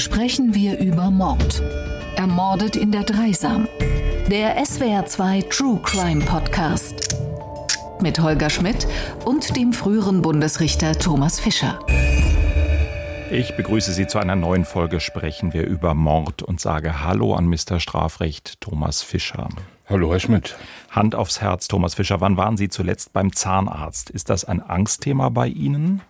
sprechen wir über Mord. Ermordet in der Dreisam. Der SWR2 True Crime Podcast. Mit Holger Schmidt und dem früheren Bundesrichter Thomas Fischer. Ich begrüße Sie zu einer neuen Folge Sprechen wir über Mord und sage Hallo an Mr. Strafrecht Thomas Fischer. Hallo, Herr Schmidt. Hand aufs Herz, Thomas Fischer. Wann waren Sie zuletzt beim Zahnarzt? Ist das ein Angstthema bei Ihnen?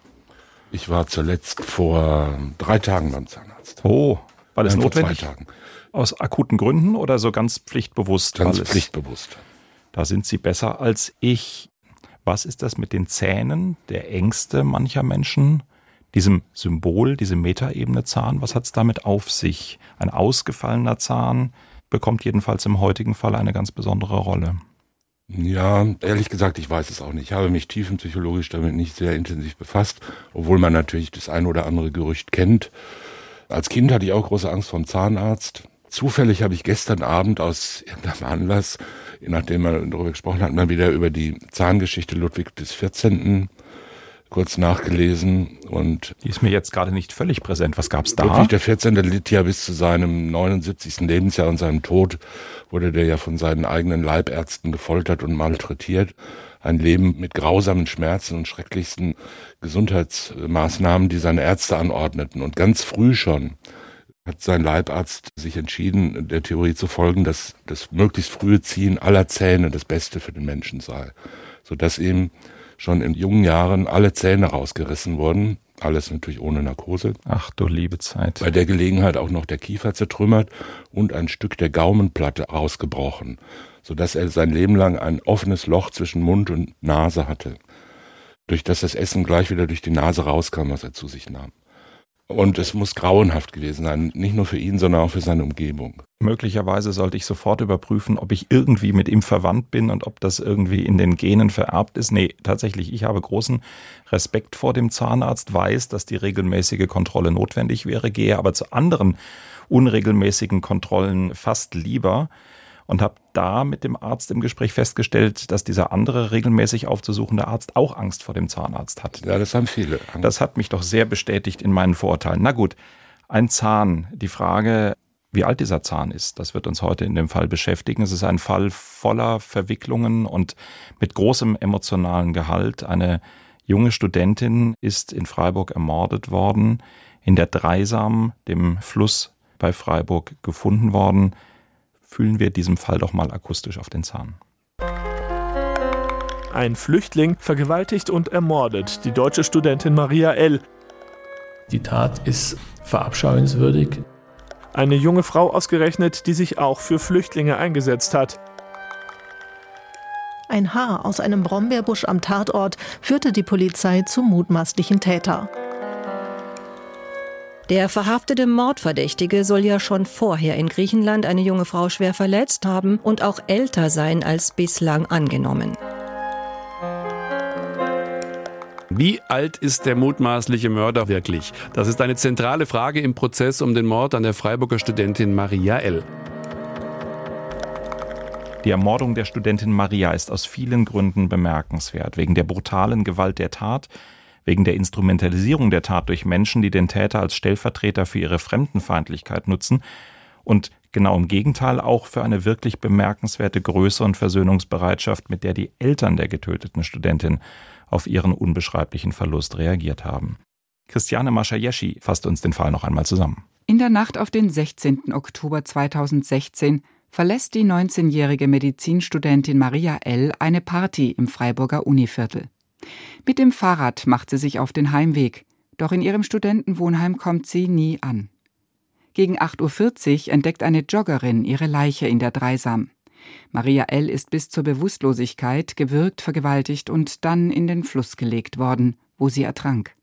Ich war zuletzt vor drei Tagen beim Zahnarzt. Oh, weil es Nein, notwendig? Vor zwei Tagen. Aus akuten Gründen oder so ganz pflichtbewusst? Ganz alles? pflichtbewusst. Da sind Sie besser als ich. Was ist das mit den Zähnen, der Ängste mancher Menschen? Diesem Symbol, diese Metaebene Zahn, was hat es damit auf sich? Ein ausgefallener Zahn bekommt jedenfalls im heutigen Fall eine ganz besondere Rolle. Ja, ehrlich gesagt, ich weiß es auch nicht. Ich habe mich tiefenpsychologisch damit nicht sehr intensiv befasst, obwohl man natürlich das ein oder andere Gerücht kennt. Als Kind hatte ich auch große Angst vom Zahnarzt. Zufällig habe ich gestern Abend aus irgendeinem Anlass, nachdem wir darüber gesprochen hatten, mal wieder über die Zahngeschichte Ludwig des 14. kurz nachgelesen und Die ist mir jetzt gerade nicht völlig präsent. Was gab's da? Ludwig der 14. litt ja bis zu seinem 79. Lebensjahr und seinem Tod wurde der ja von seinen eigenen Leibärzten gefoltert und malträtiert. Ein Leben mit grausamen Schmerzen und schrecklichsten Gesundheitsmaßnahmen, die seine Ärzte anordneten. Und ganz früh schon hat sein Leibarzt sich entschieden, der Theorie zu folgen, dass das möglichst frühe Ziehen aller Zähne das Beste für den Menschen sei. Sodass ihm schon in jungen Jahren alle Zähne rausgerissen wurden. Alles natürlich ohne Narkose. Ach du liebe Zeit. Bei der Gelegenheit auch noch der Kiefer zertrümmert und ein Stück der Gaumenplatte ausgebrochen, sodass er sein Leben lang ein offenes Loch zwischen Mund und Nase hatte, durch das das Essen gleich wieder durch die Nase rauskam, was er zu sich nahm. Und es muss grauenhaft gewesen sein, nicht nur für ihn, sondern auch für seine Umgebung. Möglicherweise sollte ich sofort überprüfen, ob ich irgendwie mit ihm verwandt bin und ob das irgendwie in den Genen vererbt ist. Nee, tatsächlich, ich habe großen Respekt vor dem Zahnarzt, weiß, dass die regelmäßige Kontrolle notwendig wäre, gehe aber zu anderen unregelmäßigen Kontrollen fast lieber und habe da mit dem Arzt im Gespräch festgestellt, dass dieser andere regelmäßig aufzusuchende Arzt auch Angst vor dem Zahnarzt hat. Ja, das haben viele. Das hat mich doch sehr bestätigt in meinen Vorurteilen. Na gut, ein Zahn. Die Frage, wie alt dieser Zahn ist, das wird uns heute in dem Fall beschäftigen. Es ist ein Fall voller Verwicklungen und mit großem emotionalen Gehalt. Eine junge Studentin ist in Freiburg ermordet worden, in der Dreisam, dem Fluss bei Freiburg, gefunden worden. Fühlen wir diesem Fall doch mal akustisch auf den Zahn. Ein Flüchtling vergewaltigt und ermordet die deutsche Studentin Maria L. Die Tat ist verabscheuenswürdig. Eine junge Frau ausgerechnet, die sich auch für Flüchtlinge eingesetzt hat. Ein Haar aus einem Brombeerbusch am Tatort führte die Polizei zum mutmaßlichen Täter. Der verhaftete Mordverdächtige soll ja schon vorher in Griechenland eine junge Frau schwer verletzt haben und auch älter sein als bislang angenommen. Wie alt ist der mutmaßliche Mörder wirklich? Das ist eine zentrale Frage im Prozess um den Mord an der Freiburger Studentin Maria L. Die Ermordung der Studentin Maria ist aus vielen Gründen bemerkenswert. Wegen der brutalen Gewalt der Tat, wegen der Instrumentalisierung der Tat durch Menschen, die den Täter als Stellvertreter für ihre Fremdenfeindlichkeit nutzen und genau im Gegenteil auch für eine wirklich bemerkenswerte Größe und Versöhnungsbereitschaft, mit der die Eltern der getöteten Studentin auf ihren unbeschreiblichen Verlust reagiert haben. Christiane Maschajeschi fasst uns den Fall noch einmal zusammen. In der Nacht auf den 16. Oktober 2016 verlässt die 19-jährige Medizinstudentin Maria L. eine Party im Freiburger Univiertel. Mit dem Fahrrad macht sie sich auf den Heimweg, doch in ihrem Studentenwohnheim kommt sie nie an. Gegen 8.40 Uhr entdeckt eine Joggerin ihre Leiche in der Dreisam. Maria L. ist bis zur Bewusstlosigkeit gewürgt, vergewaltigt und dann in den Fluss gelegt worden, wo sie ertrank.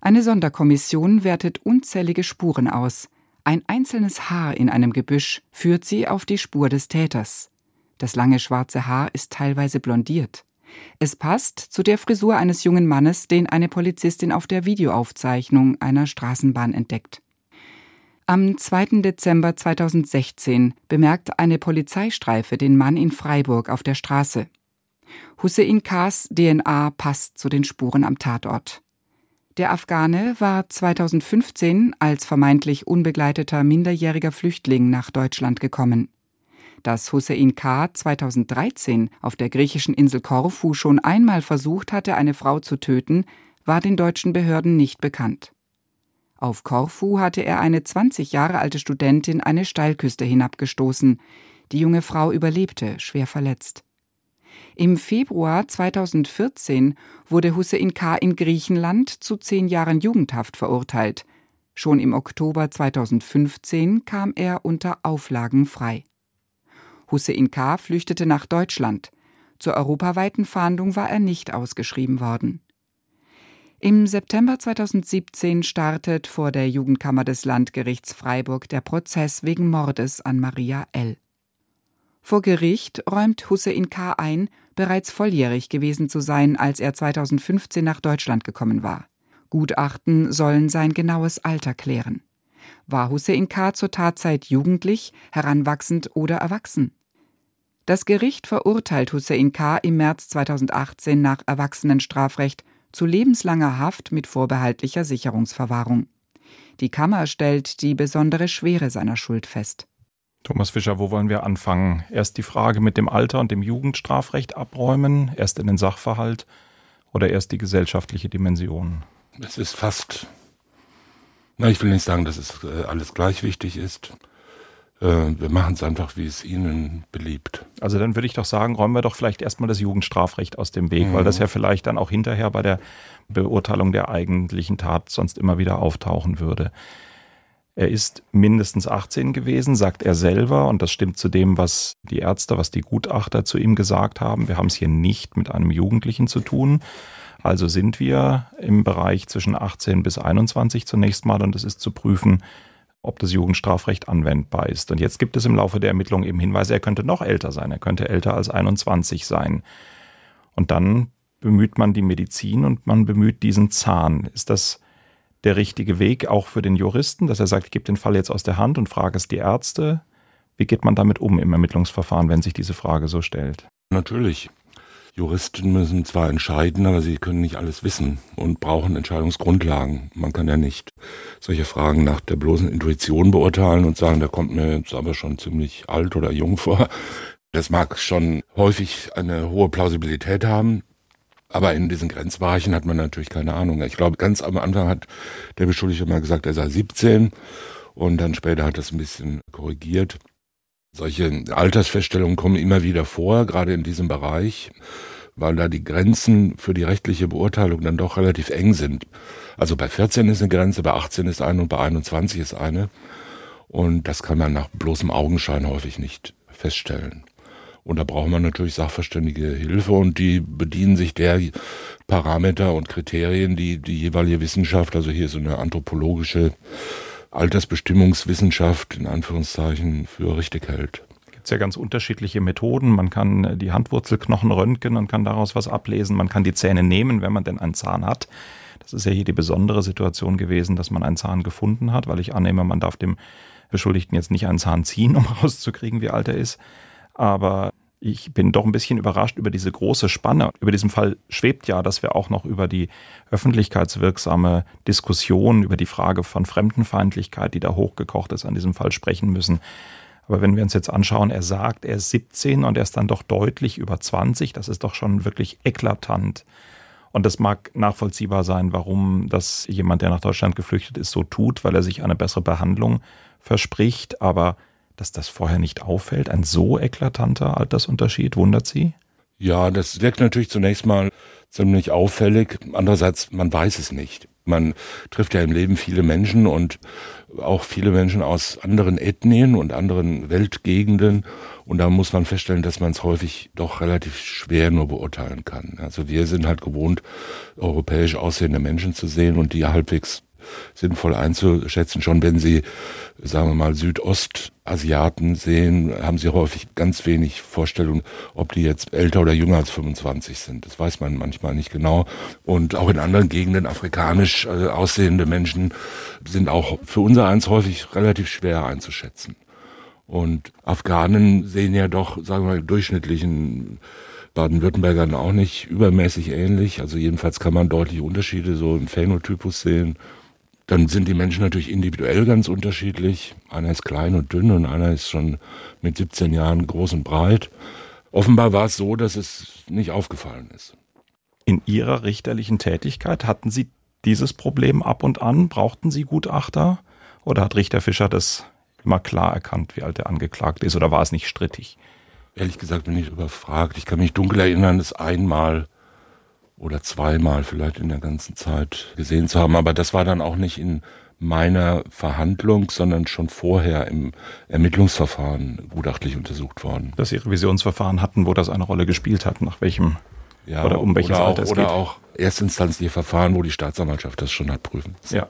Eine Sonderkommission wertet unzählige Spuren aus. Ein einzelnes Haar in einem Gebüsch führt sie auf die Spur des Täters. Das lange schwarze Haar ist teilweise blondiert. Es passt zu der Frisur eines jungen Mannes, den eine Polizistin auf der Videoaufzeichnung einer Straßenbahn entdeckt. Am 2. Dezember 2016 bemerkt eine Polizeistreife den Mann in Freiburg auf der Straße. Hussein K's DNA passt zu den Spuren am Tatort. Der Afghane war 2015 als vermeintlich unbegleiteter minderjähriger Flüchtling nach Deutschland gekommen. Dass Hussein K. 2013 auf der griechischen Insel Korfu schon einmal versucht hatte, eine Frau zu töten, war den deutschen Behörden nicht bekannt. Auf Korfu hatte er eine 20 Jahre alte Studentin eine Steilküste hinabgestoßen. Die junge Frau überlebte, schwer verletzt. Im Februar 2014 wurde Hussein K. in Griechenland zu zehn Jahren Jugendhaft verurteilt. Schon im Oktober 2015 kam er unter Auflagen frei. Hussein K. flüchtete nach Deutschland. Zur europaweiten Fahndung war er nicht ausgeschrieben worden. Im September 2017 startet vor der Jugendkammer des Landgerichts Freiburg der Prozess wegen Mordes an Maria L. Vor Gericht räumt Hussein K. ein, bereits volljährig gewesen zu sein, als er 2015 nach Deutschland gekommen war. Gutachten sollen sein genaues Alter klären. War Hussein K. zur Tatzeit jugendlich, heranwachsend oder erwachsen? Das Gericht verurteilt Hussein K. im März 2018 nach Erwachsenenstrafrecht zu lebenslanger Haft mit vorbehaltlicher Sicherungsverwahrung. Die Kammer stellt die besondere Schwere seiner Schuld fest. Thomas Fischer, wo wollen wir anfangen? Erst die Frage mit dem Alter und dem Jugendstrafrecht abräumen, erst in den Sachverhalt oder erst die gesellschaftliche Dimension? Es ist fast, na, ich will nicht sagen, dass es äh, alles gleich wichtig ist. Äh, wir machen es einfach, wie es Ihnen beliebt. Also dann würde ich doch sagen, räumen wir doch vielleicht erstmal das Jugendstrafrecht aus dem Weg, mhm. weil das ja vielleicht dann auch hinterher bei der Beurteilung der eigentlichen Tat sonst immer wieder auftauchen würde. Er ist mindestens 18 gewesen, sagt er selber, und das stimmt zu dem, was die Ärzte, was die Gutachter zu ihm gesagt haben. Wir haben es hier nicht mit einem Jugendlichen zu tun. Also sind wir im Bereich zwischen 18 bis 21 zunächst mal, und es ist zu prüfen, ob das Jugendstrafrecht anwendbar ist. Und jetzt gibt es im Laufe der Ermittlungen eben Hinweise, er könnte noch älter sein, er könnte älter als 21 sein. Und dann bemüht man die Medizin und man bemüht diesen Zahn. Ist das der richtige Weg auch für den Juristen, dass er sagt, ich gebe den Fall jetzt aus der Hand und frage es die Ärzte? Wie geht man damit um im Ermittlungsverfahren, wenn sich diese Frage so stellt? Natürlich. Juristen müssen zwar entscheiden, aber sie können nicht alles wissen und brauchen Entscheidungsgrundlagen. Man kann ja nicht solche Fragen nach der bloßen Intuition beurteilen und sagen, der kommt mir jetzt aber schon ziemlich alt oder jung vor. Das mag schon häufig eine hohe Plausibilität haben, aber in diesen Grenzbereichen hat man natürlich keine Ahnung. Ich glaube, ganz am Anfang hat der Beschuldigte mal gesagt, er sei 17 und dann später hat das ein bisschen korrigiert. Solche Altersfeststellungen kommen immer wieder vor, gerade in diesem Bereich, weil da die Grenzen für die rechtliche Beurteilung dann doch relativ eng sind. Also bei 14 ist eine Grenze, bei 18 ist eine und bei 21 ist eine. Und das kann man nach bloßem Augenschein häufig nicht feststellen. Und da braucht man natürlich sachverständige Hilfe und die bedienen sich der Parameter und Kriterien, die die jeweilige Wissenschaft, also hier so eine anthropologische Altersbestimmungswissenschaft in Anführungszeichen für richtig hält Gibt es ja ganz unterschiedliche Methoden. Man kann die Handwurzelknochen röntgen und kann daraus was ablesen. Man kann die Zähne nehmen, wenn man denn einen Zahn hat. Das ist ja hier die besondere Situation gewesen, dass man einen Zahn gefunden hat, weil ich annehme, man darf dem Beschuldigten jetzt nicht einen Zahn ziehen, um rauszukriegen, wie alt er ist. Aber ich bin doch ein bisschen überrascht über diese große Spanne. Über diesen Fall schwebt ja, dass wir auch noch über die öffentlichkeitswirksame Diskussion, über die Frage von Fremdenfeindlichkeit, die da hochgekocht ist, an diesem Fall sprechen müssen. Aber wenn wir uns jetzt anschauen, er sagt, er ist 17 und er ist dann doch deutlich über 20, das ist doch schon wirklich eklatant. Und das mag nachvollziehbar sein, warum das jemand, der nach Deutschland geflüchtet ist, so tut, weil er sich eine bessere Behandlung verspricht. Aber dass das vorher nicht auffällt? Ein so eklatanter Altersunterschied, wundert Sie? Ja, das wirkt natürlich zunächst mal ziemlich auffällig. Andererseits, man weiß es nicht. Man trifft ja im Leben viele Menschen und auch viele Menschen aus anderen Ethnien und anderen Weltgegenden. Und da muss man feststellen, dass man es häufig doch relativ schwer nur beurteilen kann. Also wir sind halt gewohnt, europäisch aussehende Menschen zu sehen und die halbwegs sinnvoll einzuschätzen. Schon wenn Sie, sagen wir mal, Südostasiaten sehen, haben Sie häufig ganz wenig Vorstellung, ob die jetzt älter oder jünger als 25 sind. Das weiß man manchmal nicht genau. Und auch in anderen Gegenden afrikanisch äh, aussehende Menschen sind auch für unser eins häufig relativ schwer einzuschätzen. Und Afghanen sehen ja doch, sagen wir mal, durchschnittlichen Baden-Württembergern auch nicht übermäßig ähnlich. Also jedenfalls kann man deutliche Unterschiede so im Phänotypus sehen. Dann sind die Menschen natürlich individuell ganz unterschiedlich. Einer ist klein und dünn und einer ist schon mit 17 Jahren groß und breit. Offenbar war es so, dass es nicht aufgefallen ist. In Ihrer richterlichen Tätigkeit hatten Sie dieses Problem ab und an? Brauchten Sie Gutachter? Oder hat Richter Fischer das immer klar erkannt, wie alt der Angeklagte ist? Oder war es nicht strittig? Ehrlich gesagt bin ich überfragt. Ich kann mich dunkel erinnern, es einmal oder zweimal vielleicht in der ganzen Zeit gesehen zu haben. Aber das war dann auch nicht in meiner Verhandlung, sondern schon vorher im Ermittlungsverfahren gutachtlich untersucht worden. Dass Sie Revisionsverfahren hatten, wo das eine Rolle gespielt hat, nach welchem ja, oder um welches oder auch, Alter es oder geht. auch erstinstanzliche Verfahren, wo die Staatsanwaltschaft das schon hat prüfen. Ja.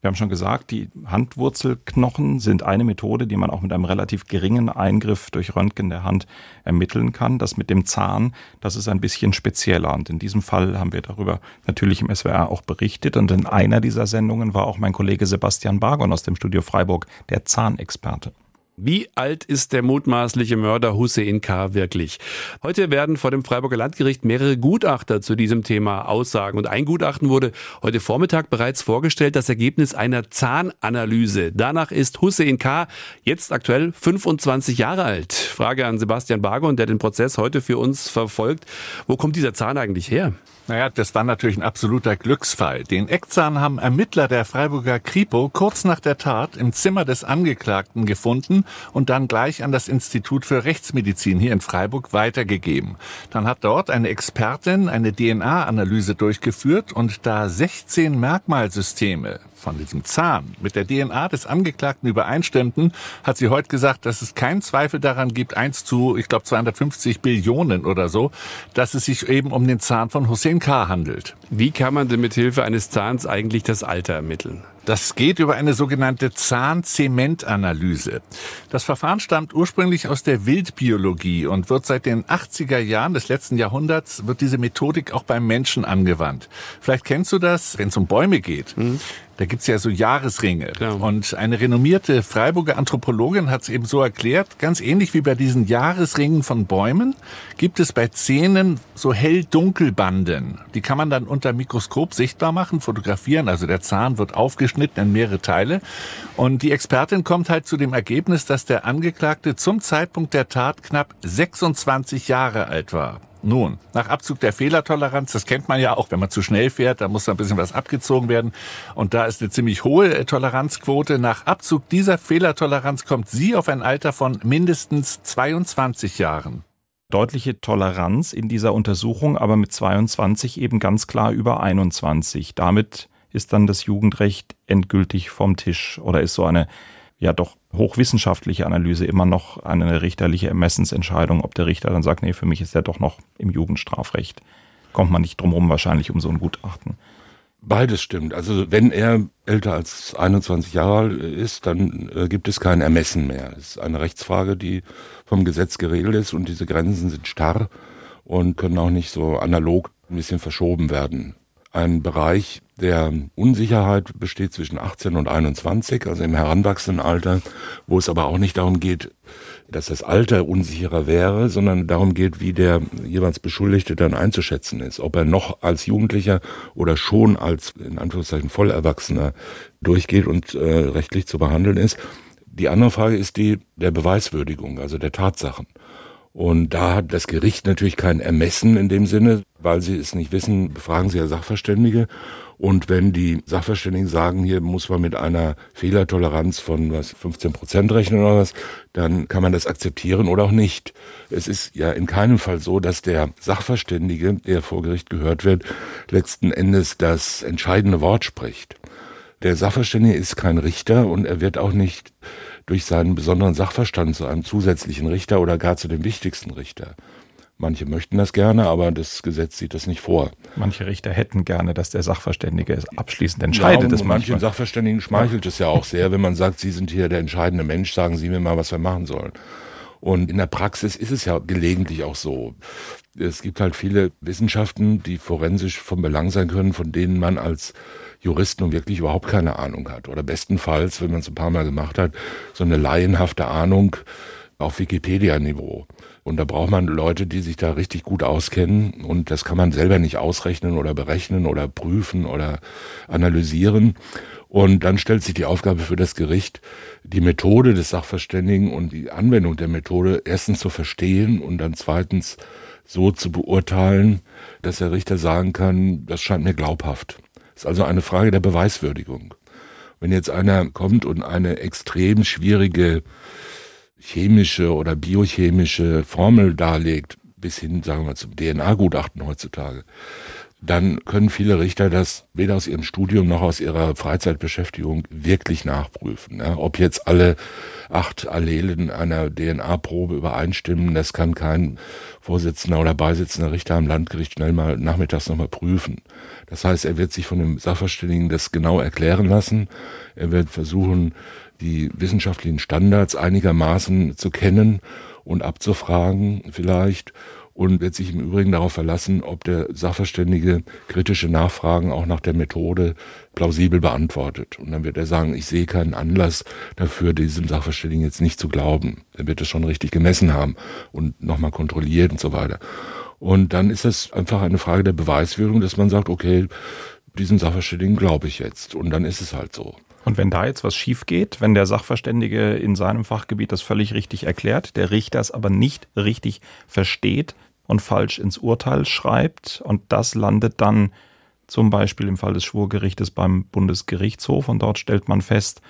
Wir haben schon gesagt, die Handwurzelknochen sind eine Methode, die man auch mit einem relativ geringen Eingriff durch Röntgen der Hand ermitteln kann. Das mit dem Zahn, das ist ein bisschen spezieller. Und in diesem Fall haben wir darüber natürlich im SWR auch berichtet. Und in einer dieser Sendungen war auch mein Kollege Sebastian Bargon aus dem Studio Freiburg, der Zahnexperte. Wie alt ist der mutmaßliche Mörder Hussein K. wirklich? Heute werden vor dem Freiburger Landgericht mehrere Gutachter zu diesem Thema aussagen. Und ein Gutachten wurde heute Vormittag bereits vorgestellt, das Ergebnis einer Zahnanalyse. Danach ist Hussein K. jetzt aktuell 25 Jahre alt. Frage an Sebastian Bargon, der den Prozess heute für uns verfolgt. Wo kommt dieser Zahn eigentlich her? Naja, das war natürlich ein absoluter Glücksfall. Den Eckzahn haben Ermittler der Freiburger Kripo kurz nach der Tat im Zimmer des Angeklagten gefunden und dann gleich an das Institut für Rechtsmedizin hier in Freiburg weitergegeben. Dann hat dort eine Expertin eine DNA-Analyse durchgeführt und da 16 Merkmalsysteme von diesem Zahn mit der DNA des Angeklagten übereinstimmten, hat sie heute gesagt, dass es keinen Zweifel daran gibt, eins zu, ich glaube, 250 Billionen oder so, dass es sich eben um den Zahn von Hussein K. handelt. Wie kann man denn mit Hilfe eines Zahns eigentlich das Alter ermitteln? Das geht über eine sogenannte Zahnzementanalyse. Das Verfahren stammt ursprünglich aus der Wildbiologie und wird seit den 80er Jahren des letzten Jahrhunderts wird diese Methodik auch beim Menschen angewandt. Vielleicht kennst du das, wenn es um Bäume geht. Mhm. Da gibt's ja so Jahresringe. Genau. Und eine renommierte Freiburger Anthropologin hat es eben so erklärt, ganz ähnlich wie bei diesen Jahresringen von Bäumen, gibt es bei Zähnen so hell-dunkel-Banden. Die kann man dann unter Mikroskop sichtbar machen, fotografieren. Also der Zahn wird aufgeschnitten in mehrere Teile. Und die Expertin kommt halt zu dem Ergebnis, dass der Angeklagte zum Zeitpunkt der Tat knapp 26 Jahre alt war. Nun, nach Abzug der Fehlertoleranz, das kennt man ja auch, wenn man zu schnell fährt, da muss ein bisschen was abgezogen werden. Und da ist eine ziemlich hohe äh, Toleranzquote. Nach Abzug dieser Fehlertoleranz kommt sie auf ein Alter von mindestens 22 Jahren. Deutliche Toleranz in dieser Untersuchung, aber mit 22 eben ganz klar über 21. Damit ist dann das Jugendrecht endgültig vom Tisch oder ist so eine ja doch hochwissenschaftliche Analyse immer noch eine richterliche Ermessensentscheidung, ob der Richter dann sagt, nee, für mich ist er doch noch im Jugendstrafrecht. Kommt man nicht drum rum wahrscheinlich um so ein Gutachten. Beides stimmt. Also wenn er älter als 21 Jahre alt ist, dann äh, gibt es kein Ermessen mehr. Es ist eine Rechtsfrage, die vom Gesetz geregelt ist und diese Grenzen sind starr und können auch nicht so analog ein bisschen verschoben werden. Ein Bereich, der Unsicherheit besteht zwischen 18 und 21, also im heranwachsenden Alter, wo es aber auch nicht darum geht, dass das Alter unsicherer wäre, sondern darum geht, wie der jeweils Beschuldigte dann einzuschätzen ist. Ob er noch als Jugendlicher oder schon als, in Anführungszeichen, Vollerwachsener durchgeht und äh, rechtlich zu behandeln ist. Die andere Frage ist die der Beweiswürdigung, also der Tatsachen. Und da hat das Gericht natürlich kein Ermessen in dem Sinne, weil sie es nicht wissen, befragen sie ja Sachverständige. Und wenn die Sachverständigen sagen, hier muss man mit einer Fehlertoleranz von was 15 Prozent rechnen oder was, dann kann man das akzeptieren oder auch nicht. Es ist ja in keinem Fall so, dass der Sachverständige, der vor Gericht gehört wird, letzten Endes das entscheidende Wort spricht. Der Sachverständige ist kein Richter und er wird auch nicht durch seinen besonderen Sachverstand zu einem zusätzlichen Richter oder gar zu dem wichtigsten Richter. Manche möchten das gerne, aber das Gesetz sieht das nicht vor. Manche Richter hätten gerne, dass der Sachverständige es abschließend entscheidet. Ja, und manchen Sachverständigen schmeichelt es ja auch sehr, wenn man sagt, Sie sind hier der entscheidende Mensch, sagen Sie mir mal, was wir machen sollen. Und in der Praxis ist es ja gelegentlich auch so. Es gibt halt viele Wissenschaften, die forensisch von Belang sein können, von denen man als Jurist nun wirklich überhaupt keine Ahnung hat. Oder bestenfalls, wenn man es ein paar Mal gemacht hat, so eine laienhafte Ahnung, auf Wikipedia-Niveau. Und da braucht man Leute, die sich da richtig gut auskennen. Und das kann man selber nicht ausrechnen oder berechnen oder prüfen oder analysieren. Und dann stellt sich die Aufgabe für das Gericht, die Methode des Sachverständigen und die Anwendung der Methode erstens zu verstehen und dann zweitens so zu beurteilen, dass der Richter sagen kann, das scheint mir glaubhaft. Das ist also eine Frage der Beweiswürdigung. Wenn jetzt einer kommt und eine extrem schwierige chemische oder biochemische Formel darlegt, bis hin, sagen wir, zum DNA-Gutachten heutzutage, dann können viele Richter das weder aus ihrem Studium noch aus ihrer Freizeitbeschäftigung wirklich nachprüfen. Ja, ob jetzt alle acht Allelen einer DNA-Probe übereinstimmen, das kann kein Vorsitzender oder Beisitzender Richter am Landgericht schnell mal nachmittags nochmal prüfen. Das heißt, er wird sich von dem Sachverständigen das genau erklären lassen. Er wird versuchen, die wissenschaftlichen Standards einigermaßen zu kennen und abzufragen vielleicht und wird sich im Übrigen darauf verlassen, ob der Sachverständige kritische Nachfragen auch nach der Methode plausibel beantwortet. Und dann wird er sagen, ich sehe keinen Anlass dafür, diesem Sachverständigen jetzt nicht zu glauben. Er wird es schon richtig gemessen haben und nochmal kontrolliert und so weiter. Und dann ist es einfach eine Frage der Beweisführung, dass man sagt, okay, diesem Sachverständigen glaube ich jetzt. Und dann ist es halt so. Und wenn da jetzt was schief geht, wenn der Sachverständige in seinem Fachgebiet das völlig richtig erklärt, der Richter es aber nicht richtig versteht und falsch ins Urteil schreibt und das landet dann zum Beispiel im Fall des Schwurgerichtes beim Bundesgerichtshof und dort stellt man fest,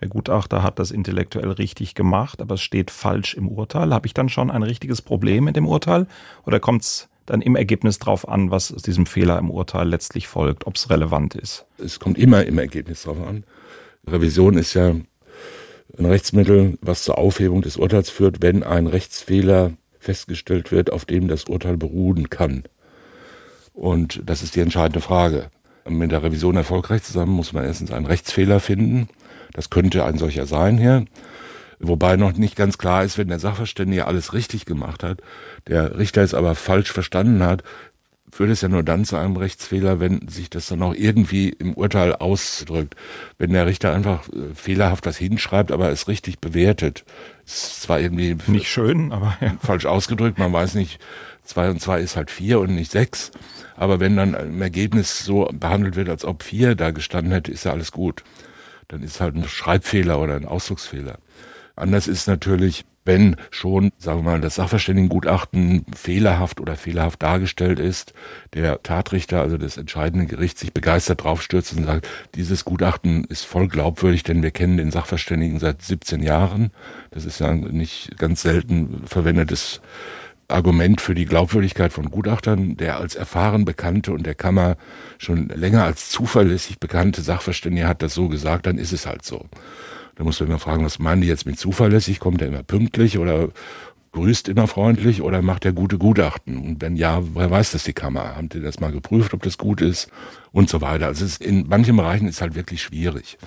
der Gutachter hat das intellektuell richtig gemacht, aber es steht falsch im Urteil. Habe ich dann schon ein richtiges Problem mit dem Urteil oder kommt es dann im Ergebnis drauf an, was aus diesem Fehler im Urteil letztlich folgt, ob es relevant ist? Es kommt immer im Ergebnis drauf an. Revision ist ja ein Rechtsmittel, was zur Aufhebung des Urteils führt, wenn ein Rechtsfehler festgestellt wird, auf dem das Urteil beruhen kann. Und das ist die entscheidende Frage. Mit der Revision erfolgreich zusammen muss man erstens einen Rechtsfehler finden. Das könnte ein solcher sein hier. Wobei noch nicht ganz klar ist, wenn der Sachverständige alles richtig gemacht hat, der Richter es aber falsch verstanden hat, führt es ja nur dann zu einem Rechtsfehler, wenn sich das dann auch irgendwie im Urteil ausdrückt. Wenn der Richter einfach äh, fehlerhaft was hinschreibt, aber es richtig bewertet. Ist zwar irgendwie nicht schön, aber ja. falsch ausgedrückt. Man weiß nicht, zwei und zwei ist halt vier und nicht sechs. Aber wenn dann im Ergebnis so behandelt wird, als ob vier da gestanden hätte, ist ja alles gut. Dann ist halt ein Schreibfehler oder ein Ausdrucksfehler. Anders ist natürlich, wenn schon, sagen wir mal, das Sachverständigengutachten fehlerhaft oder fehlerhaft dargestellt ist, der Tatrichter, also das entscheidende Gericht, sich begeistert draufstürzt und sagt, dieses Gutachten ist voll glaubwürdig, denn wir kennen den Sachverständigen seit 17 Jahren. Das ist ja nicht ganz selten verwendetes Argument für die Glaubwürdigkeit von Gutachtern, der als erfahren bekannte und der Kammer schon länger als zuverlässig bekannte Sachverständige hat das so gesagt, dann ist es halt so. Da muss man immer fragen, was meinen die jetzt mit zuverlässig? Kommt er immer pünktlich oder grüßt immer freundlich oder macht er gute Gutachten? Und wenn ja, woher weiß das die Kammer? Haben die das mal geprüft, ob das gut ist? Und so weiter. Also in manchen Bereichen ist halt wirklich schwierig,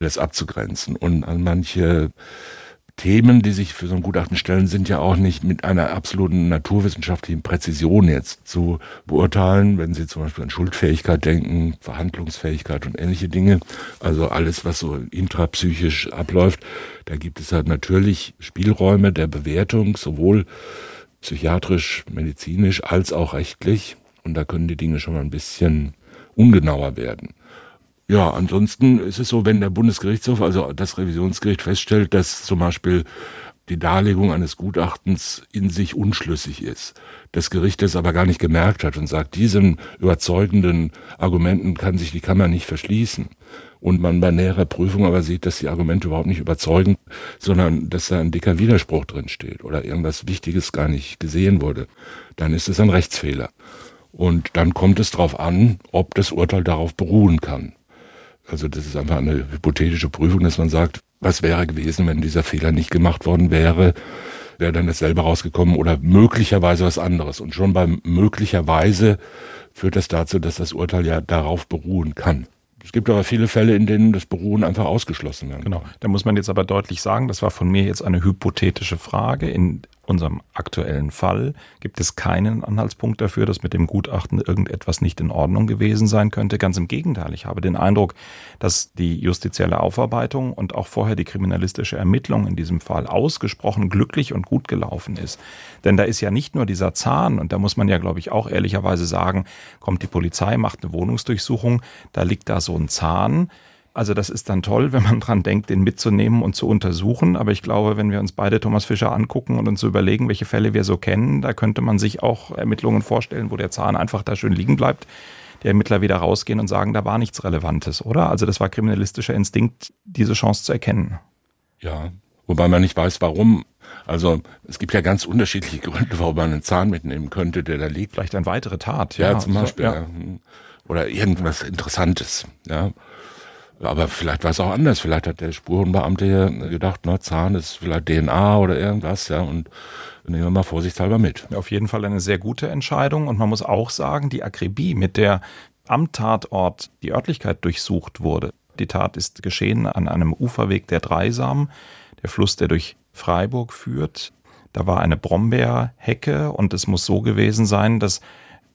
das abzugrenzen. Und an manche Themen, die sich für so ein Gutachten stellen, sind ja auch nicht mit einer absoluten naturwissenschaftlichen Präzision jetzt zu beurteilen, wenn Sie zum Beispiel an Schuldfähigkeit denken, Verhandlungsfähigkeit und ähnliche Dinge, also alles, was so intrapsychisch abläuft, da gibt es halt natürlich Spielräume der Bewertung, sowohl psychiatrisch, medizinisch als auch rechtlich. Und da können die Dinge schon mal ein bisschen ungenauer werden. Ja, ansonsten ist es so, wenn der Bundesgerichtshof, also das Revisionsgericht feststellt, dass zum Beispiel die Darlegung eines Gutachtens in sich unschlüssig ist, das Gericht es aber gar nicht gemerkt hat und sagt, diesen überzeugenden Argumenten kann sich die Kammer nicht verschließen. Und man bei näherer Prüfung aber sieht, dass die Argumente überhaupt nicht überzeugen, sondern dass da ein dicker Widerspruch drin steht oder irgendwas Wichtiges gar nicht gesehen wurde, dann ist es ein Rechtsfehler. Und dann kommt es darauf an, ob das Urteil darauf beruhen kann. Also das ist einfach eine hypothetische Prüfung, dass man sagt, was wäre gewesen, wenn dieser Fehler nicht gemacht worden wäre, wäre dann dasselbe rausgekommen oder möglicherweise was anderes. Und schon beim möglicherweise führt das dazu, dass das Urteil ja darauf beruhen kann. Es gibt aber viele Fälle, in denen das Beruhen einfach ausgeschlossen wird. Genau. Da muss man jetzt aber deutlich sagen, das war von mir jetzt eine hypothetische Frage. In unserem aktuellen Fall gibt es keinen Anhaltspunkt dafür, dass mit dem Gutachten irgendetwas nicht in Ordnung gewesen sein könnte. Ganz im Gegenteil. Ich habe den Eindruck, dass die justizielle Aufarbeitung und auch vorher die kriminalistische Ermittlung in diesem Fall ausgesprochen glücklich und gut gelaufen ist. Denn da ist ja nicht nur dieser Zahn, und da muss man ja, glaube ich, auch ehrlicherweise sagen, kommt die Polizei, macht eine Wohnungsdurchsuchung, da liegt da so ein Zahn also das ist dann toll, wenn man dran denkt, den mitzunehmen und zu untersuchen. Aber ich glaube, wenn wir uns beide Thomas Fischer angucken und uns überlegen, welche Fälle wir so kennen, da könnte man sich auch Ermittlungen vorstellen, wo der Zahn einfach da schön liegen bleibt. Die Ermittler wieder rausgehen und sagen, da war nichts Relevantes, oder? Also das war kriminalistischer Instinkt, diese Chance zu erkennen. Ja, wobei man nicht weiß, warum. Also es gibt ja ganz unterschiedliche Gründe, warum man einen Zahn mitnehmen könnte, der da liegt. Vielleicht eine weitere Tat. Ja, ja zum Beispiel. Ja. Oder irgendwas Interessantes. Ja. Aber vielleicht war es auch anders. Vielleicht hat der Spurenbeamte ja gedacht, na, Zahn ist vielleicht DNA oder irgendwas, ja, und nehmen wir mal vorsichtshalber mit. Auf jeden Fall eine sehr gute Entscheidung. Und man muss auch sagen, die Akribie, mit der am Tatort die Örtlichkeit durchsucht wurde. Die Tat ist geschehen an einem Uferweg der Dreisam, der Fluss, der durch Freiburg führt. Da war eine Brombeerhecke und es muss so gewesen sein, dass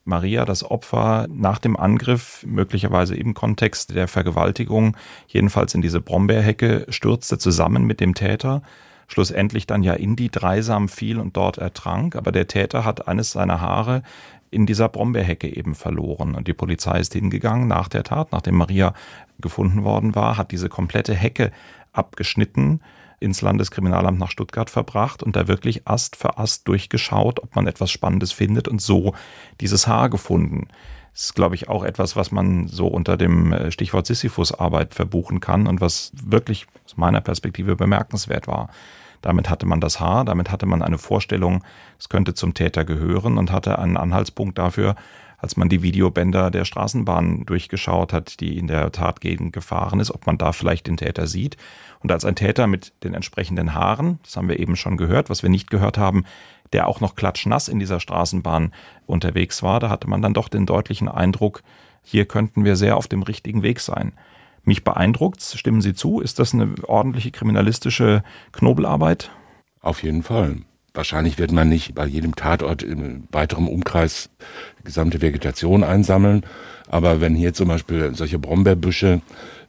Maria, das Opfer, nach dem Angriff, möglicherweise im Kontext der Vergewaltigung, jedenfalls in diese Brombeerhecke, stürzte zusammen mit dem Täter, schlussendlich dann ja in die Dreisam fiel und dort ertrank. Aber der Täter hat eines seiner Haare in dieser Brombeerhecke eben verloren. Und die Polizei ist hingegangen nach der Tat, nachdem Maria gefunden worden war, hat diese komplette Hecke abgeschnitten, ins Landeskriminalamt nach Stuttgart verbracht und da wirklich Ast für Ast durchgeschaut, ob man etwas Spannendes findet und so dieses Haar gefunden. Das ist, glaube ich, auch etwas, was man so unter dem äh, Stichwort Sisyphus-Arbeit verbuchen kann und was wirklich aus meiner Perspektive bemerkenswert war. Damit hatte man das Haar, damit hatte man eine Vorstellung, es könnte zum Täter gehören und hatte einen Anhaltspunkt dafür, als man die Videobänder der Straßenbahn durchgeschaut hat, die in der Tatgegend gefahren ist, ob man da vielleicht den Täter sieht. Und als ein Täter mit den entsprechenden Haaren, das haben wir eben schon gehört, was wir nicht gehört haben, der auch noch klatschnass in dieser Straßenbahn unterwegs war, da hatte man dann doch den deutlichen Eindruck, hier könnten wir sehr auf dem richtigen Weg sein. Mich beeindruckt, stimmen Sie zu, ist das eine ordentliche kriminalistische Knobelarbeit? Auf jeden Fall. Wahrscheinlich wird man nicht bei jedem Tatort im weiteren Umkreis gesamte Vegetation einsammeln. Aber wenn hier zum Beispiel solche Brombeerbüsche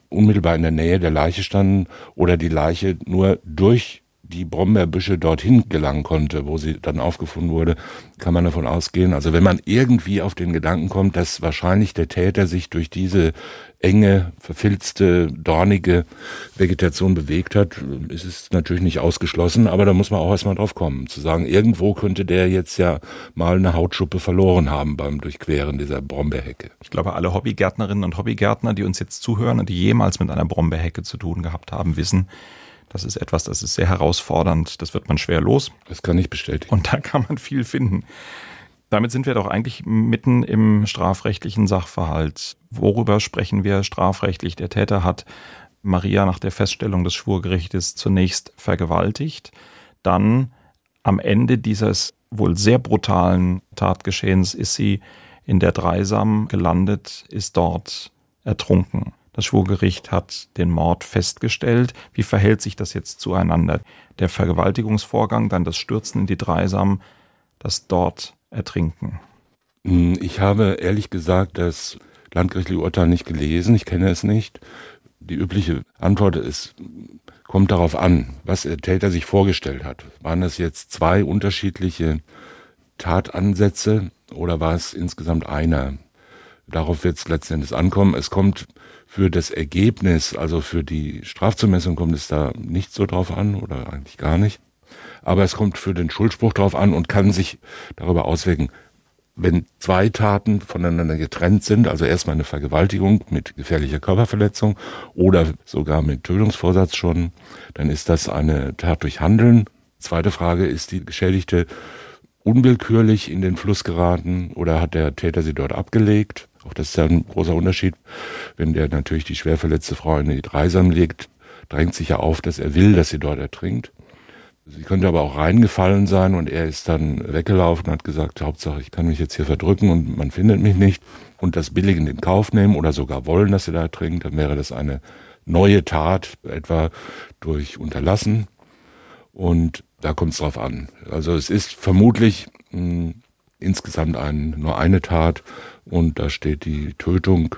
unmittelbar in der Nähe der Leiche standen oder die Leiche nur durch die Brombeerbüsche dorthin gelangen konnte, wo sie dann aufgefunden wurde, kann man davon ausgehen. Also wenn man irgendwie auf den Gedanken kommt, dass wahrscheinlich der Täter sich durch diese enge, verfilzte, dornige Vegetation bewegt hat, ist es natürlich nicht ausgeschlossen, aber da muss man auch erstmal drauf kommen, zu sagen, irgendwo könnte der jetzt ja mal eine Hautschuppe verloren haben beim Durchqueren dieser Brombeerhecke. Ich glaube, alle Hobbygärtnerinnen und Hobbygärtner, die uns jetzt zuhören und die jemals mit einer Brombeerhecke zu tun gehabt haben, wissen, das ist etwas, das ist sehr herausfordernd. Das wird man schwer los. Das kann ich bestätigen. Und da kann man viel finden. Damit sind wir doch eigentlich mitten im strafrechtlichen Sachverhalt. Worüber sprechen wir strafrechtlich? Der Täter hat Maria nach der Feststellung des Schwurgerichtes zunächst vergewaltigt, dann am Ende dieses wohl sehr brutalen Tatgeschehens ist sie in der Dreisam gelandet, ist dort ertrunken. Das Schwurgericht hat den Mord festgestellt. Wie verhält sich das jetzt zueinander? Der Vergewaltigungsvorgang, dann das Stürzen in die Dreisam, das dort Ertrinken. Hm, ich habe ehrlich gesagt das landgerichtliche Urteil nicht gelesen. Ich kenne es nicht. Die übliche Antwort ist, kommt darauf an, was der Täter sich vorgestellt hat. Waren das jetzt zwei unterschiedliche Tatansätze oder war es insgesamt einer? Darauf wird es letzten Endes ankommen. Es kommt für das Ergebnis, also für die Strafzumessung kommt es da nicht so drauf an oder eigentlich gar nicht. Aber es kommt für den Schuldspruch drauf an und kann sich darüber auswirken, wenn zwei Taten voneinander getrennt sind, also erstmal eine Vergewaltigung mit gefährlicher Körperverletzung oder sogar mit Tötungsvorsatz schon, dann ist das eine Tat durch Handeln. Zweite Frage, ist die Geschädigte unwillkürlich in den Fluss geraten oder hat der Täter sie dort abgelegt? Auch das ist ja ein großer Unterschied. Wenn der natürlich die schwer verletzte Frau in die Dreisam legt, drängt sich ja auf, dass er will, dass sie dort ertrinkt. Sie könnte aber auch reingefallen sein und er ist dann weggelaufen und hat gesagt, Hauptsache, ich kann mich jetzt hier verdrücken und man findet mich nicht und das billigend in Kauf nehmen oder sogar wollen, dass sie da ertrinkt, dann wäre das eine neue Tat, etwa durch Unterlassen. Und Da kommt es drauf an. Also es ist vermutlich mh, hm, insgesamt ein, nur eine Tat und da steht die Tötung